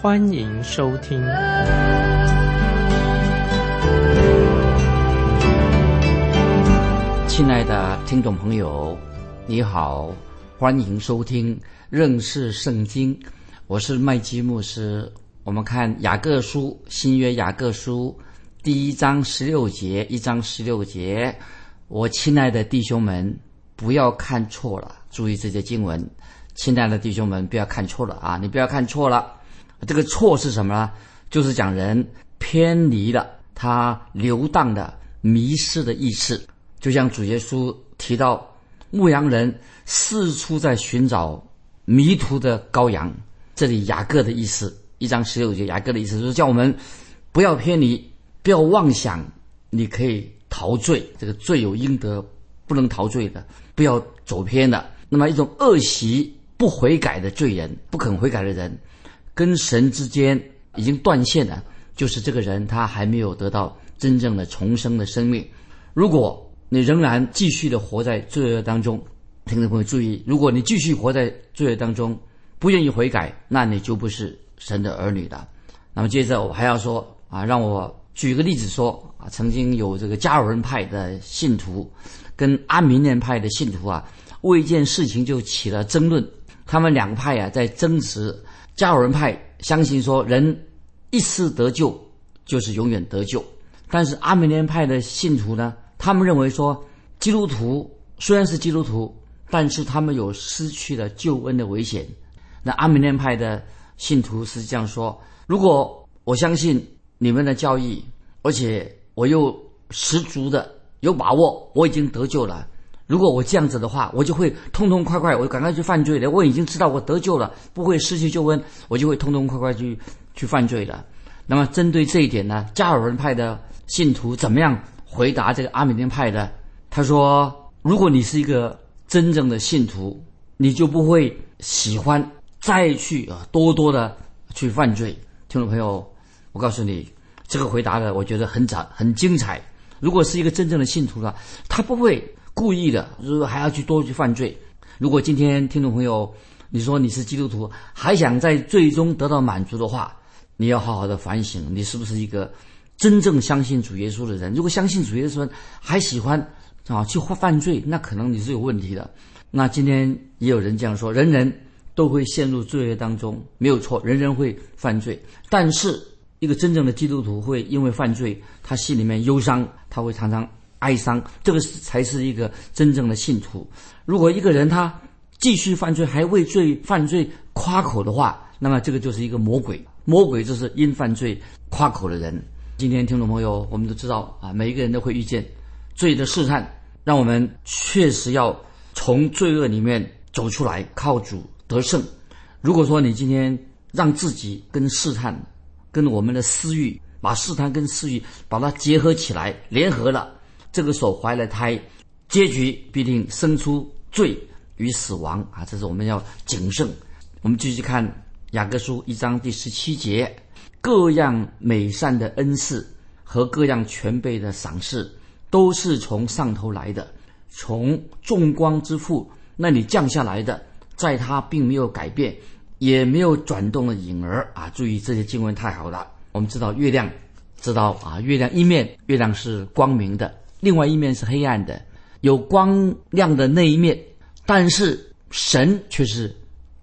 欢迎收听。亲爱的听众朋友，你好，欢迎收听认识圣经。我是麦基牧师。我们看雅各书新约雅各书第一章十六节，一章十六节。我亲爱的弟兄们，不要看错了，注意这些经文。亲爱的弟兄们，不要看错了啊！你不要看错了，这个错是什么呢？就是讲人偏离了他流荡的、迷失的意思。就像主耶稣提到，牧羊人四处在寻找迷途的羔羊。这里雅各的意思，一章十六节，雅各的意思就是叫我们不要偏离，不要妄想，你可以。陶醉，这个罪有应得，不能陶醉的，不要走偏的。那么一种恶习不悔改的罪人，不肯悔改的人，跟神之间已经断线了，就是这个人他还没有得到真正的重生的生命。如果你仍然继续的活在罪恶当中，听众朋友注意，如果你继续活在罪恶当中，不愿意悔改，那你就不是神的儿女的。那么接着我还要说啊，让我。举个例子说啊，曾经有这个加尔文派的信徒跟阿明念派的信徒啊，为一件事情就起了争论。他们两个派啊在争执。加尔文派相信说，人一次得救就是永远得救。但是阿米念派的信徒呢，他们认为说，基督徒虽然是基督徒，但是他们有失去了救恩的危险。那阿米念派的信徒是这样说：如果我相信。你们的教义，而且我又十足的有把握，我已经得救了。如果我这样子的话，我就会痛痛快快，我赶快去犯罪了。我已经知道我得救了，不会失去救恩，我就会痛痛快快去去犯罪了。那么针对这一点呢，加尔文派的信徒怎么样回答这个阿米尼派的？他说：如果你是一个真正的信徒，你就不会喜欢再去啊多多的去犯罪。听众朋友。我告诉你，这个回答的我觉得很早很精彩。如果是一个真正的信徒呢，他不会故意的，就是还要去多去犯罪。如果今天听众朋友你说你是基督徒，还想在最终得到满足的话，你要好好的反省，你是不是一个真正相信主耶稣的人？如果相信主耶稣，还喜欢啊去犯罪，那可能你是有问题的。那今天也有人这样说，人人都会陷入罪恶当中，没有错，人人会犯罪，但是。一个真正的基督徒会因为犯罪，他心里面忧伤，他会常常哀伤，这个是才是一个真正的信徒。如果一个人他继续犯罪，还为罪犯罪夸口的话，那么这个就是一个魔鬼。魔鬼就是因犯罪夸口的人。今天听众朋友，我们都知道啊，每一个人都会遇见罪的试探，让我们确实要从罪恶里面走出来，靠主得胜。如果说你今天让自己跟试探，跟我们的私欲，把试探跟私欲把它结合起来，联合了，这个手怀了胎，结局必定生出罪与死亡啊！这是我们要谨慎。我们继续看雅各书一章第十七节：各样美善的恩赐和各样全备的赏赐，都是从上头来的，从众光之父那里降下来的，在他并没有改变。也没有转动的影儿啊！注意这些经文太好了。我们知道月亮，知道啊，月亮一面月亮是光明的，另外一面是黑暗的。有光亮的那一面，但是神却是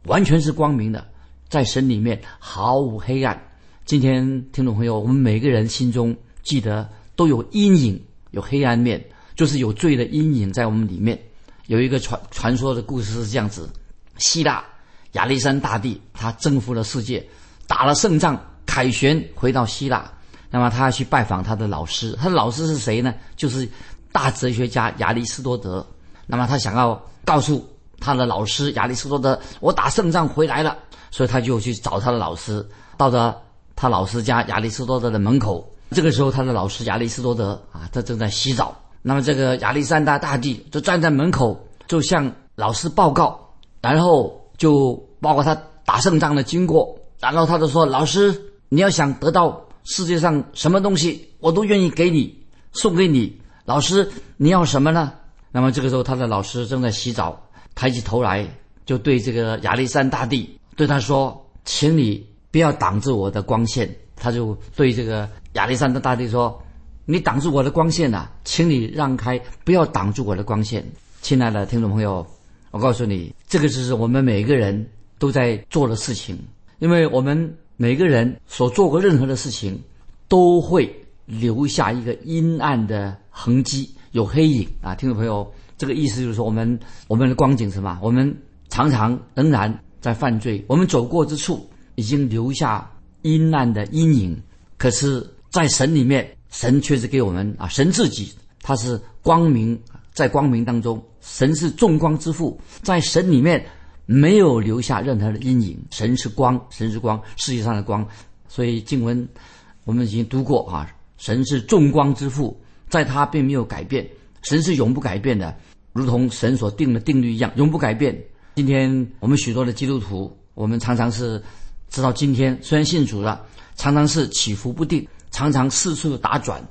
完全是光明的，在神里面毫无黑暗。今天听众朋友，我们每个人心中记得都有阴影，有黑暗面，就是有罪的阴影在我们里面。有一个传传说的故事是这样子：希腊。亚历山大帝他征服了世界，打了胜仗，凯旋回到希腊。那么他要去拜访他的老师，他的老师是谁呢？就是大哲学家亚里士多德。那么他想要告诉他的老师亚里士多德，我打胜仗回来了，所以他就去找他的老师。到了他老师家亚里士多德的门口。这个时候，他的老师亚里士多德啊，他正在洗澡。那么，这个亚历山大大帝就站在门口，就向老师报告，然后就报告他打胜仗的经过。然后他就说：“老师，你要想得到世界上什么东西，我都愿意给你，送给你。老师，你要什么呢？”那么这个时候，他的老师正在洗澡，抬起头来，就对这个亚历山大帝对他说：“请你不要挡住我的光线。”他就对这个亚历山大大帝说：“你挡住我的光线呐，请你让开，不要挡住我的光线。”亲爱的听众朋友，我告诉你，这个就是我们每个人都在做的事情，因为我们每个人所做过任何的事情，都会留下一个阴暗的痕迹，有黑影啊。听众朋友，这个意思就是说，我们我们的光景什么？我们常常仍然在犯罪，我们走过之处已经留下。阴暗的阴影，可是，在神里面，神却是给我们啊，神自己他是光明，在光明当中，神是众光之父，在神里面没有留下任何的阴影，神是光，神是光，世界上的光，所以经文我们已经读过啊，神是众光之父，在他并没有改变，神是永不改变的，如同神所定的定律一样，永不改变。今天我们许多的基督徒，我们常常是。直到今天，虽然信主了，常常是起伏不定，常常四处打转，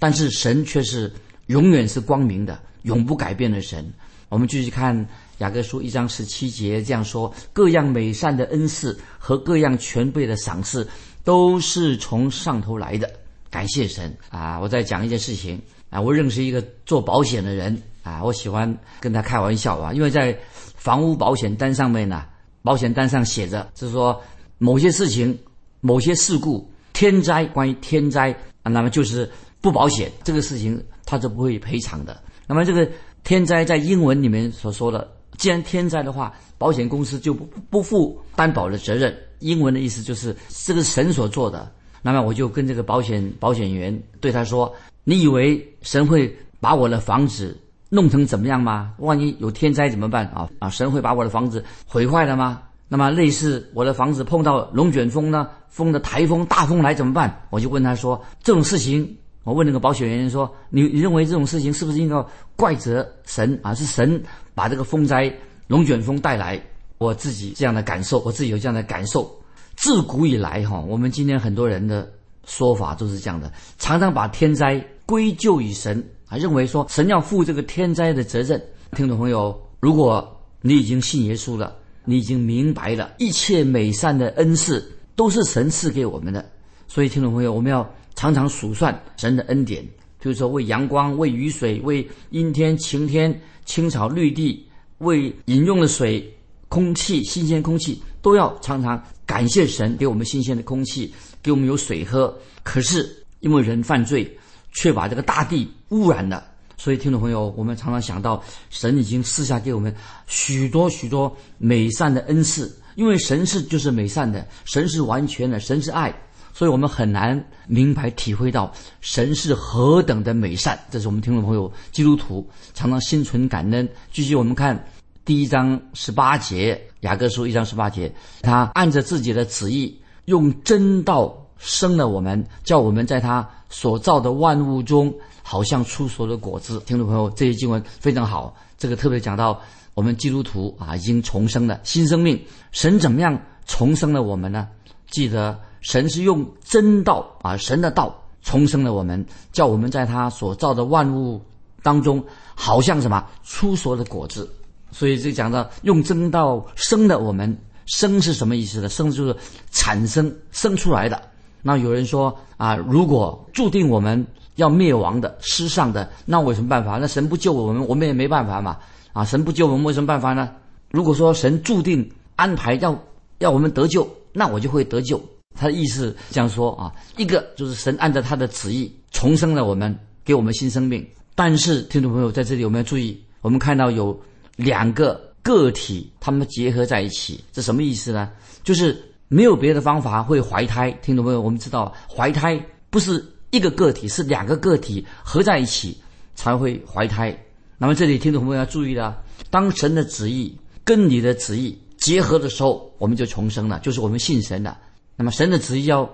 但是神却是永远是光明的，永不改变的神。我们继续看雅各书一章十七节这样说：各样美善的恩赐和各样全备的赏赐，都是从上头来的。感谢神啊！我再讲一件事情啊，我认识一个做保险的人啊，我喜欢跟他开玩笑啊，因为在房屋保险单上面呢，保险单上写着，是说。某些事情、某些事故、天灾，关于天灾啊，那么就是不保险，这个事情他是不会赔偿的。那么这个天灾在英文里面所说的，既然天灾的话，保险公司就不不负担保的责任。英文的意思就是这个神所做的。那么我就跟这个保险保险员对他说：“你以为神会把我的房子弄成怎么样吗？万一有天灾怎么办啊？啊，神会把我的房子毁坏了吗？”那么，类似我的房子碰到龙卷风呢，风的台风、大风来怎么办？我就问他说：“这种事情，我问那个保险员说，你你认为这种事情是不是应该怪责神啊？是神把这个风灾、龙卷风带来？我自己这样的感受，我自己有这样的感受。自古以来，哈，我们今天很多人的说法都是这样的，常常把天灾归咎于神啊，认为说神要负这个天灾的责任。听众朋友，如果你已经信耶稣了。你已经明白了，一切美善的恩赐都是神赐给我们的，所以听众朋友，我们要常常数算神的恩典，比如说为阳光、为雨水、为阴天、晴天、青草绿地、为饮用的水、空气、新鲜空气，都要常常感谢神给我们新鲜的空气，给我们有水喝。可是因为人犯罪，却把这个大地污染了。所以，听众朋友，我们常常想到，神已经赐下给我们许多许多美善的恩赐，因为神是就是美善的，神是完全的，神是爱，所以我们很难明白体会到神是何等的美善。这是我们听众朋友基督徒常常心存感恩。继续，我们看第一章十八节，雅各书一章十八节，他按着自己的旨意，用真道生了我们，叫我们在他所造的万物中。好像出所的果子，听众朋友，这些经文非常好。这个特别讲到我们基督徒啊，已经重生了新生命。神怎么样重生了我们呢？记得神是用真道啊，神的道重生了我们，叫我们在他所造的万物当中，好像什么出所的果子。所以这讲到用真道生的我们，生是什么意思呢？生就是产生生出来的。那有人说啊，如果注定我们。要灭亡的、失丧的，那我有什么办法？那神不救我们，我们也没办法嘛。啊，神不救我们，有什么办法呢？如果说神注定安排要要我们得救，那我就会得救。他的意思这样说啊，一个就是神按照他的旨意重生了我们，给我们新生命。但是听众朋友在这里我们要注意，我们看到有两个个体他们结合在一起，这什么意思呢？就是没有别的方法会怀胎。听众朋友，我们知道怀胎不是。一个个体是两个个体合在一起才会怀胎。那么这里听众朋友要注意了，当神的旨意跟你的旨意结合的时候，我们就重生了，就是我们信神了。那么神的旨意要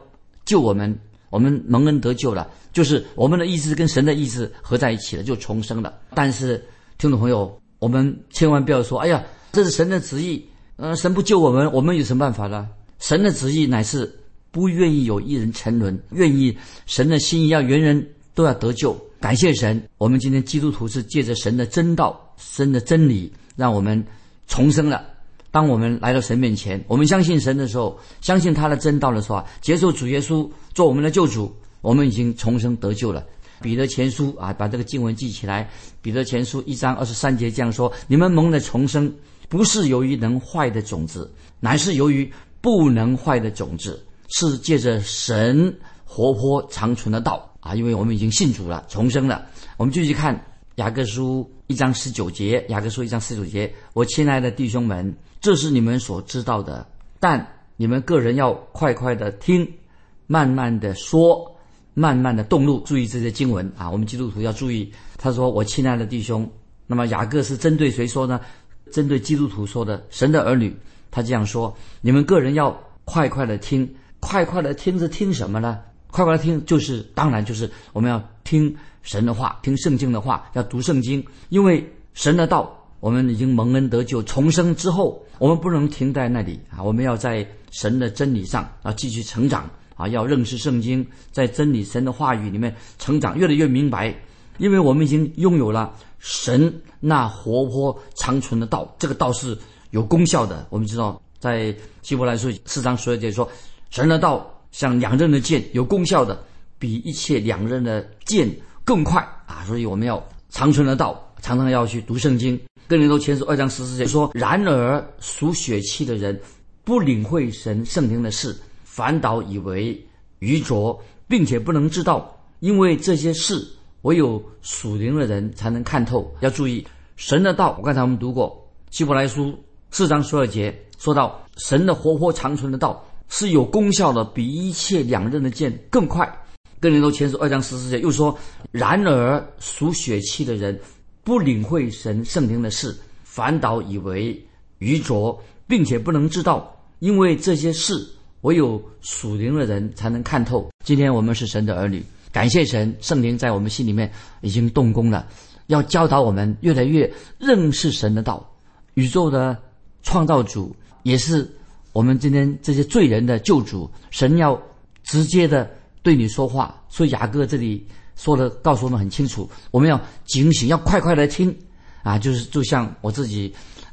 救我们，我们蒙恩得救了，就是我们的意志跟神的意志合在一起了，就重生了。但是听众朋友，我们千万不要说：“哎呀，这是神的旨意，呃，神不救我们，我们有什么办法呢？”神的旨意乃是不愿意有一人沉沦，愿意神的心意要人人都要得救。感谢神，我们今天基督徒是借着神的真道、神的真理，让我们重生了。当我们来到神面前，我们相信神的时候，相信他的真道的时候，接受主耶稣做我们的救主，我们已经重生得救了。彼得前书啊，把这个经文记起来。彼得前书一章二十三节这样说：“你们蒙的重生，不是由于能坏的种子，乃是由于。”不能坏的种子是借着神活泼长存的道啊！因为我们已经信主了，重生了。我们继续看雅各书一章十九节，雅各书一章十九节：我亲爱的弟兄们，这是你们所知道的，但你们个人要快快的听，慢慢的说，慢慢的动怒。注意这些经文啊！我们基督徒要注意。他说：“我亲爱的弟兄。”那么雅各是针对谁说呢？针对基督徒说的，神的儿女。他这样说：“你们个人要快快的听，快快的听是听什么呢？快快来听就是当然就是我们要听神的话，听圣经的话，要读圣经。因为神的道，我们已经蒙恩得救重生之后，我们不能停在那里啊！我们要在神的真理上啊继续成长啊！要认识圣经，在真理神的话语里面成长，越来越明白。因为我们已经拥有了神那活泼长存的道，这个道是。”有功效的，我们知道，在希伯来书四章十二节说，神的道像两刃的剑，有功效的，比一切两刃的剑更快啊！所以我们要长存的道，常常要去读圣经。哥林多前书二章十四节说：“然而属血气的人，不领会神圣灵的事，反倒以为愚拙，并且不能知道，因为这些事唯有属灵的人才能看透。要注意神的道。我刚才我们读过希伯来书。四章十二节说到，神的活泼长存的道是有功效的，比一切两刃的剑更快。跟林多前书二章十四节又说：然而属血气的人，不领会神圣灵的事，反倒以为愚拙，并且不能知道，因为这些事唯有属灵的人才能看透。今天我们是神的儿女，感谢神，圣灵在我们心里面已经动工了，要教导我们越来越认识神的道，宇宙的。创造主也是我们今天这些罪人的救主，神要直接的对你说话。所以雅各这里说的告诉我们很清楚，我们要警醒，要快快来听啊！就是就像我自己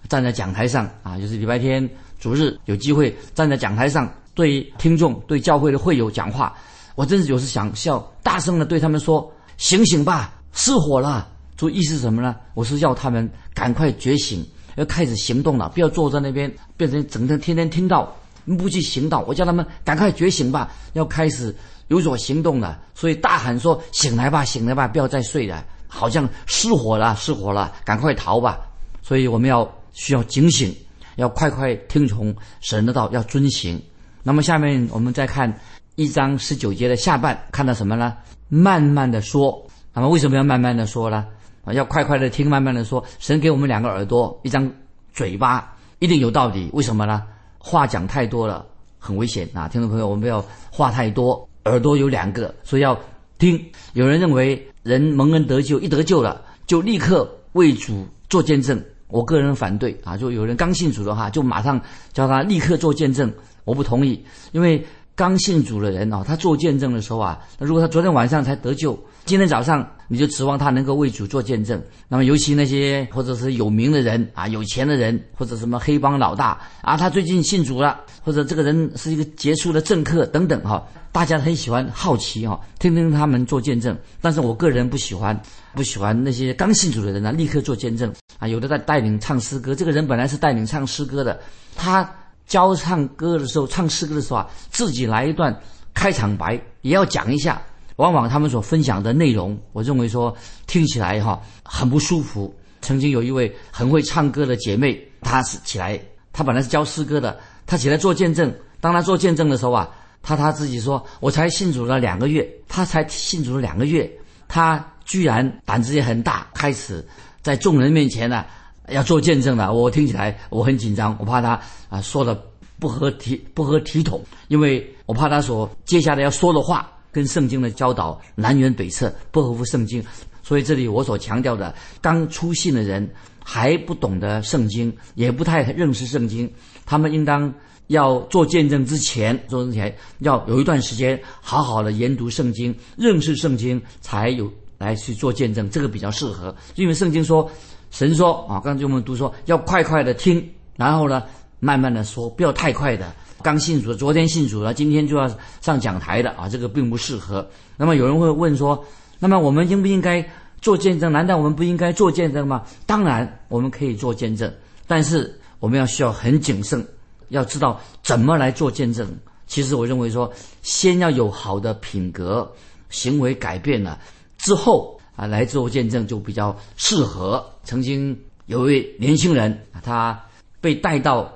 站在讲台上啊，就是礼拜天主日有机会站在讲台上对听众、对教会的会友讲话，我真是有时想笑，大声的对他们说：“醒醒吧，失火了！”这意思是什么呢？我是要他们赶快觉醒。要开始行动了，不要坐在那边，变成整天天天听到，不去行动。我叫他们赶快觉醒吧，要开始有所行动了。所以大喊说：“醒来吧，醒来吧，不要再睡了，好像失火了，失火了，赶快逃吧。”所以我们要需要警醒，要快快听从神的道，要遵行。那么下面我们再看一章十九节的下半，看到什么呢？慢慢的说。那么为什么要慢慢的说呢？要快快的听，慢慢的说。神给我们两个耳朵，一张嘴巴，一定有道理。为什么呢？话讲太多了，很危险啊！听众朋友，我们不要话太多。耳朵有两个，所以要听。有人认为人蒙恩得救，一得救了就立刻为主做见证。我个人反对啊！就有人刚信主的话，就马上叫他立刻做见证。我不同意，因为刚信主的人啊，他做见证的时候啊，那如果他昨天晚上才得救。今天早上你就指望他能够为主做见证，那么尤其那些或者是有名的人啊、有钱的人，或者什么黑帮老大啊，他最近信主了，或者这个人是一个杰出的政客等等哈，大家很喜欢好奇哈，听听他们做见证。但是我个人不喜欢，不喜欢那些刚信主的人呢，立刻做见证啊。有的在带领唱诗歌，这个人本来是带领唱诗歌的，他教唱歌的时候、唱诗歌的时候啊，自己来一段开场白，也要讲一下。往往他们所分享的内容，我认为说听起来哈很不舒服。曾经有一位很会唱歌的姐妹，她是起来，她本来是教诗歌的，她起来做见证。当她做见证的时候啊，她她自己说：“我才信主了两个月，她才信主了两个月，她居然胆子也很大，开始在众人面前呢要做见证的。”我听起来我很紧张，我怕他啊说的不合体不合体统，因为我怕他所接下来要说的话跟圣经的教导南辕北辙，不合乎圣经。所以这里我所强调的，刚出信的人还不懂得圣经，也不太认识圣经，他们应当要做见证之前，做之前要有一段时间好好的研读圣经，认识圣经，才有来去做见证，这个比较适合。因为圣经说，神说啊，刚才我们读说要快快的听，然后呢慢慢的说，不要太快的。刚信主，昨天信主了，今天就要上讲台的啊，这个并不适合。那么有人会问说。那么我们应不应该做见证？难道我们不应该做见证吗？当然，我们可以做见证，但是我们要需要很谨慎，要知道怎么来做见证。其实我认为说，先要有好的品格，行为改变了之后啊，来做见证就比较适合。曾经有一位年轻人，他被带到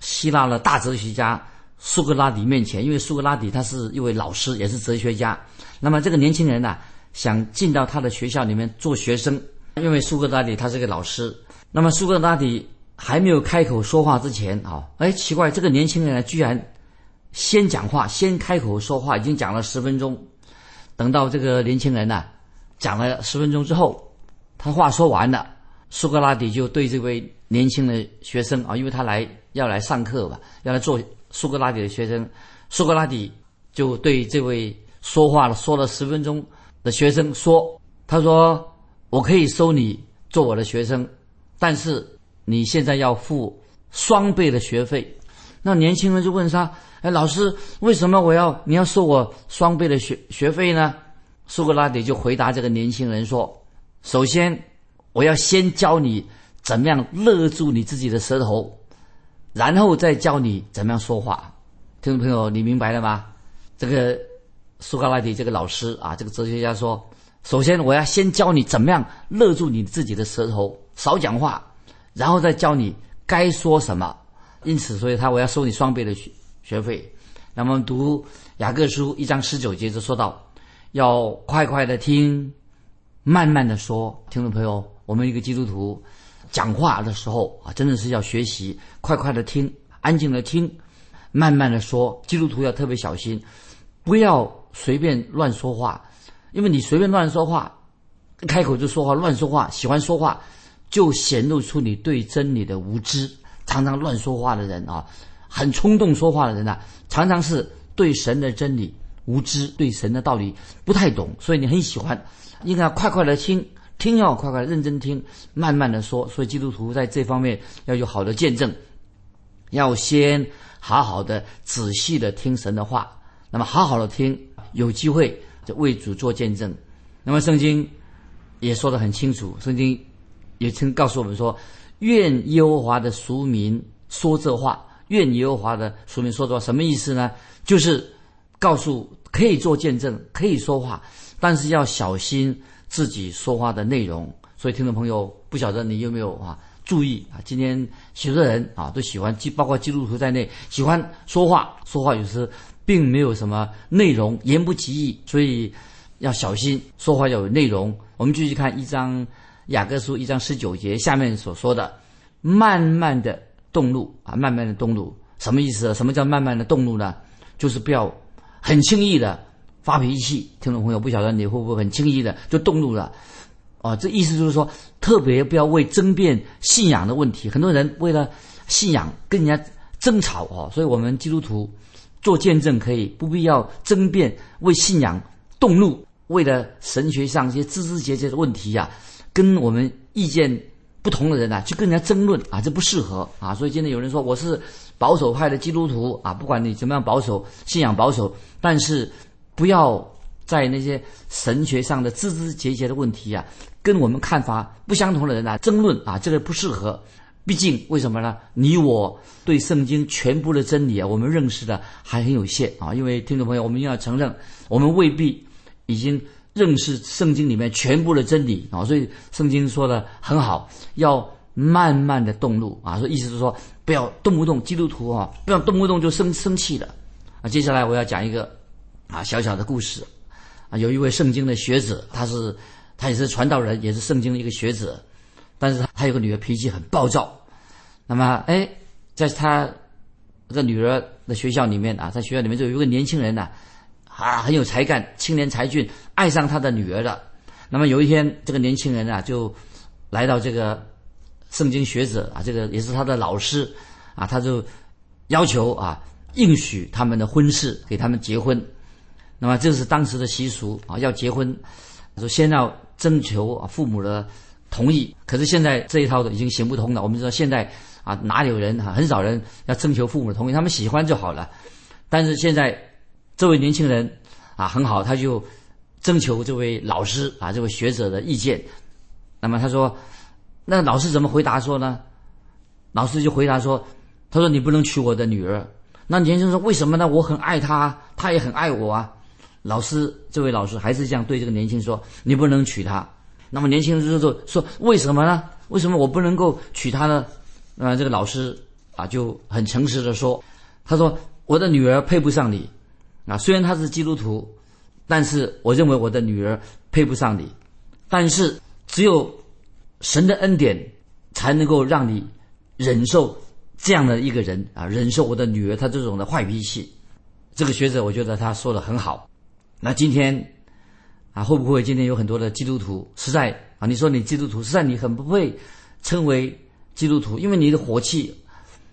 希腊的大哲学家苏格拉底面前，因为苏格拉底他是一位老师，也是哲学家。那么这个年轻人呢？想进到他的学校里面做学生，因为苏格拉底他是个老师。那么苏格拉底还没有开口说话之前啊，哎，奇怪，这个年轻人居然先讲话，先开口说话，已经讲了十分钟。等到这个年轻人呢讲了十分钟之后，他话说完了，苏格拉底就对这位年轻的学生啊，因为他来要来上课吧，要来做苏格拉底的学生，苏格拉底就对这位说话了说了十分钟。的学生说：“他说我可以收你做我的学生，但是你现在要付双倍的学费。”那年轻人就问他：“哎，老师，为什么我要你要收我双倍的学学费呢？”苏格拉底就回答这个年轻人说：“首先，我要先教你怎么样勒住你自己的舌头，然后再教你怎么样说话。”听众朋友，你明白了吗？这个。苏格拉底这个老师啊，这个哲学家说：“首先，我要先教你怎么样勒住你自己的舌头，少讲话，然后再教你该说什么。因此，所以他我要收你双倍的学学费。那么，读雅各书一章十九节就说到，要快快的听，慢慢的说。听众朋友，我们一个基督徒讲话的时候啊，真的是要学习快快的听，安静的听，慢慢的说。基督徒要特别小心，不要。”随便乱说话，因为你随便乱说话，开口就说话，乱说话，喜欢说话，就显露出你对真理的无知。常常乱说话的人啊，很冲动说话的人呐，常常是对神的真理无知，对神的道理不太懂。所以你很喜欢，应该快快的听，听要快快认真听，慢慢的说。所以基督徒在这方面要有好的见证，要先好好的仔细的听神的话，那么好好的听。有机会就为主做见证，那么圣经也说得很清楚，圣经也曾告诉我们说：“愿耶和华的俗民说这话，愿耶和华的俗民说这话。”什么意思呢？就是告诉可以做见证，可以说话，但是要小心自己说话的内容。所以听众朋友，不晓得你有没有啊注意啊？今天许多人啊都喜欢，基包括基督徒在内，喜欢说话，说话有时。并没有什么内容，言不及义，所以要小心说话要有内容。我们继续看一章雅各书一章十九节下面所说的：“慢慢的动怒啊，慢慢的动怒，什么意思？什么叫慢慢的动怒呢？就是不要很轻易的发脾气。听众朋友，不晓得你会不会很轻易的就动怒了？哦，这意思就是说，特别不要为争辩信仰的问题，很多人为了信仰跟人家争吵哦。所以我们基督徒。做见证可以，不必要争辩，为信仰动怒，为了神学上一些枝枝节节的问题呀，跟我们意见不同的人啊，去跟人家争论啊，这不适合啊。所以今天有人说我是保守派的基督徒啊，不管你怎么样保守，信仰保守，但是不要在那些神学上的枝枝节节的问题啊，跟我们看法不相同的人啊争论啊，这个不适合。毕竟，为什么呢？你我对圣经全部的真理啊，我们认识的还很有限啊。因为听众朋友，我们要承认，我们未必已经认识圣经里面全部的真理啊。所以圣经说的很好，要慢慢的动怒啊。说意思是说，不要动不动基督徒啊，不要动不动就生生气的啊。接下来我要讲一个啊小小的故事啊。有一位圣经的学者，他是他也是传道人，也是圣经的一个学者。但是他有个女儿脾气很暴躁，那么哎，在他这女儿的学校里面啊，在学校里面就有一个年轻人呐、啊，很有才干，青年才俊，爱上他的女儿了。那么有一天，这个年轻人啊，就来到这个圣经学者啊，这个也是他的老师啊，他就要求啊，应许他们的婚事，给他们结婚。那么这是当时的习俗啊，要结婚，说先要征求啊父母的同意。可是现在这一套的已经行不通了。我们知道现在啊，哪里有人啊，很少人要征求父母的同意，他们喜欢就好了。但是现在这位年轻人啊很好，他就征求这位老师啊这位学者的意见。那么他说，那老师怎么回答说呢？老师就回答说，他说你不能娶我的女儿。那年轻人说为什么呢？我很爱她，她也很爱我啊。老师，这位老师还是这样对这个年轻人说：“你不能娶她。”那么年轻人就说：“说为什么呢？为什么我不能够娶她呢？”那这个老师啊就很诚实的说：“他说我的女儿配不上你，啊，虽然她是基督徒，但是我认为我的女儿配不上你。但是只有神的恩典才能够让你忍受这样的一个人啊，忍受我的女儿她这种的坏脾气。”这个学者我觉得他说的很好。那今天啊，会不会今天有很多的基督徒实在啊？你说你基督徒实在你很不会称为基督徒，因为你的火气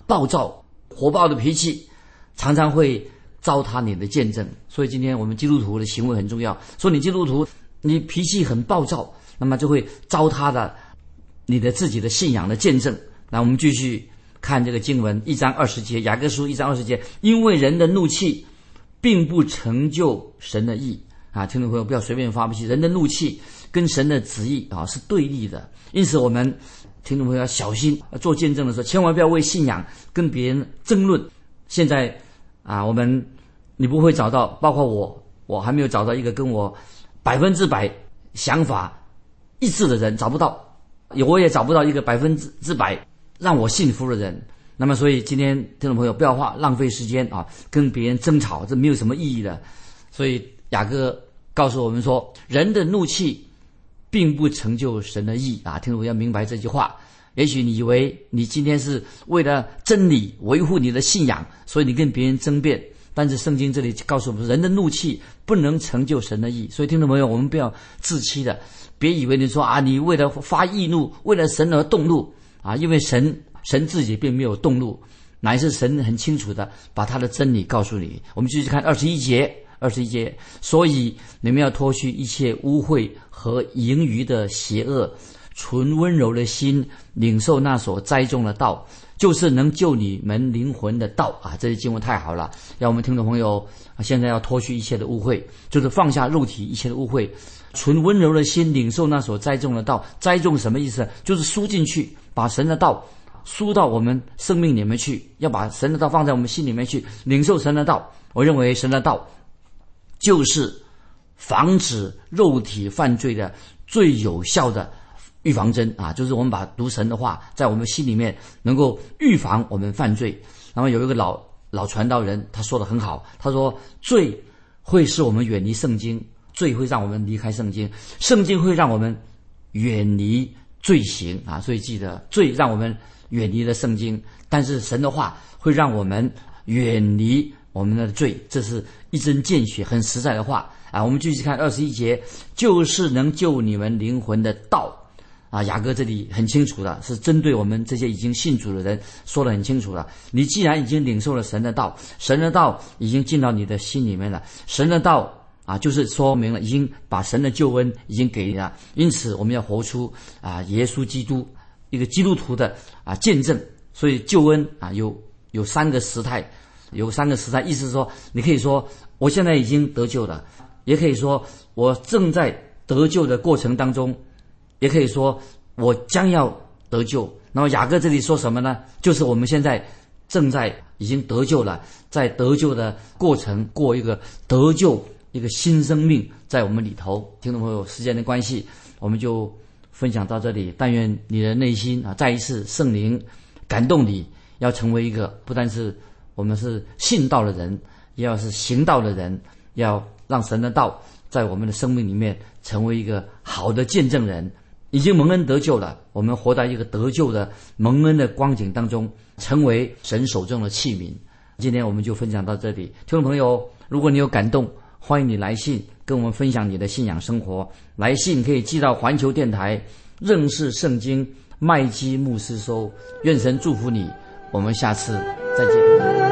暴躁、火爆的脾气，常常会糟蹋你的见证。所以今天我们基督徒的行为很重要。说你基督徒，你脾气很暴躁，那么就会糟蹋的你的自己的信仰的见证。那我们继续看这个经文一章二十节，雅各书一章二十节，因为人的怒气。并不成就神的意啊！听众朋友，不要随便发脾气。人的怒气跟神的旨意啊是对立的，因此我们听众朋友要小心。做见证的时候，千万不要为信仰跟别人争论。现在啊，我们你不会找到，包括我，我还没有找到一个跟我百分之百想法一致的人，找不到。我也找不到一个百分之之百让我信服的人。那么，所以今天听众朋友不要花浪费时间啊，跟别人争吵，这没有什么意义的。所以雅各告诉我们说，人的怒气并不成就神的意啊。听众朋友要明白这句话。也许你以为你今天是为了真理维护你的信仰，所以你跟别人争辩。但是圣经这里告诉我们，人的怒气不能成就神的意。所以听众朋友，我们不要自欺的，别以为你说啊，你为了发易怒，为了神而动怒啊，因为神。神自己并没有动怒，乃是神很清楚的把他的真理告诉你。我们继续看二十一节，二十一节，所以你们要脱去一切污秽和盈余的邪恶，存温柔的心，领受那所栽种的道，就是能救你们灵魂的道啊！这些经文太好了，让我们听众朋友现在要脱去一切的污秽，就是放下肉体一切的污秽，存温柔的心，领受那所栽种的道。栽种什么意思？就是输进去，把神的道。输到我们生命里面去，要把神的道放在我们心里面去领受神的道。我认为神的道就是防止肉体犯罪的最有效的预防针啊！就是我们把读神的话在我们心里面能够预防我们犯罪。那么有一个老老传道人他说的很好，他说罪会使我们远离圣经，罪会让我们离开圣经，圣经会让我们远离罪行啊！所以记得罪让我们。远离了圣经，但是神的话会让我们远离我们的罪，这是一针见血、很实在的话啊！我们继续看二十一节，就是能救你们灵魂的道啊！雅各这里很清楚的，是针对我们这些已经信主的人说的很清楚了。你既然已经领受了神的道，神的道已经进到你的心里面了，神的道啊，就是说明了已经把神的救恩已经给你了。因此，我们要活出啊，耶稣基督。一个基督徒的啊见证，所以救恩啊有有三个时态，有三个时态，意思是说，你可以说我现在已经得救了，也可以说我正在得救的过程当中，也可以说我将要得救。那么雅各这里说什么呢？就是我们现在正在已经得救了，在得救的过程过一个得救一个新生命在我们里头。听众朋友，时间的关系，我们就。分享到这里，但愿你的内心啊，再一次圣灵感动你，要成为一个不但是我们是信道的人，也要是行道的人，要让神的道在我们的生命里面成为一个好的见证人。已经蒙恩得救了，我们活在一个得救的蒙恩的光景当中，成为神手中的器皿。今天我们就分享到这里，听众朋友，如果你有感动，欢迎你来信跟我们分享你的信仰生活。来信可以寄到环球电台认识圣经麦基牧师收。愿神祝福你，我们下次再见。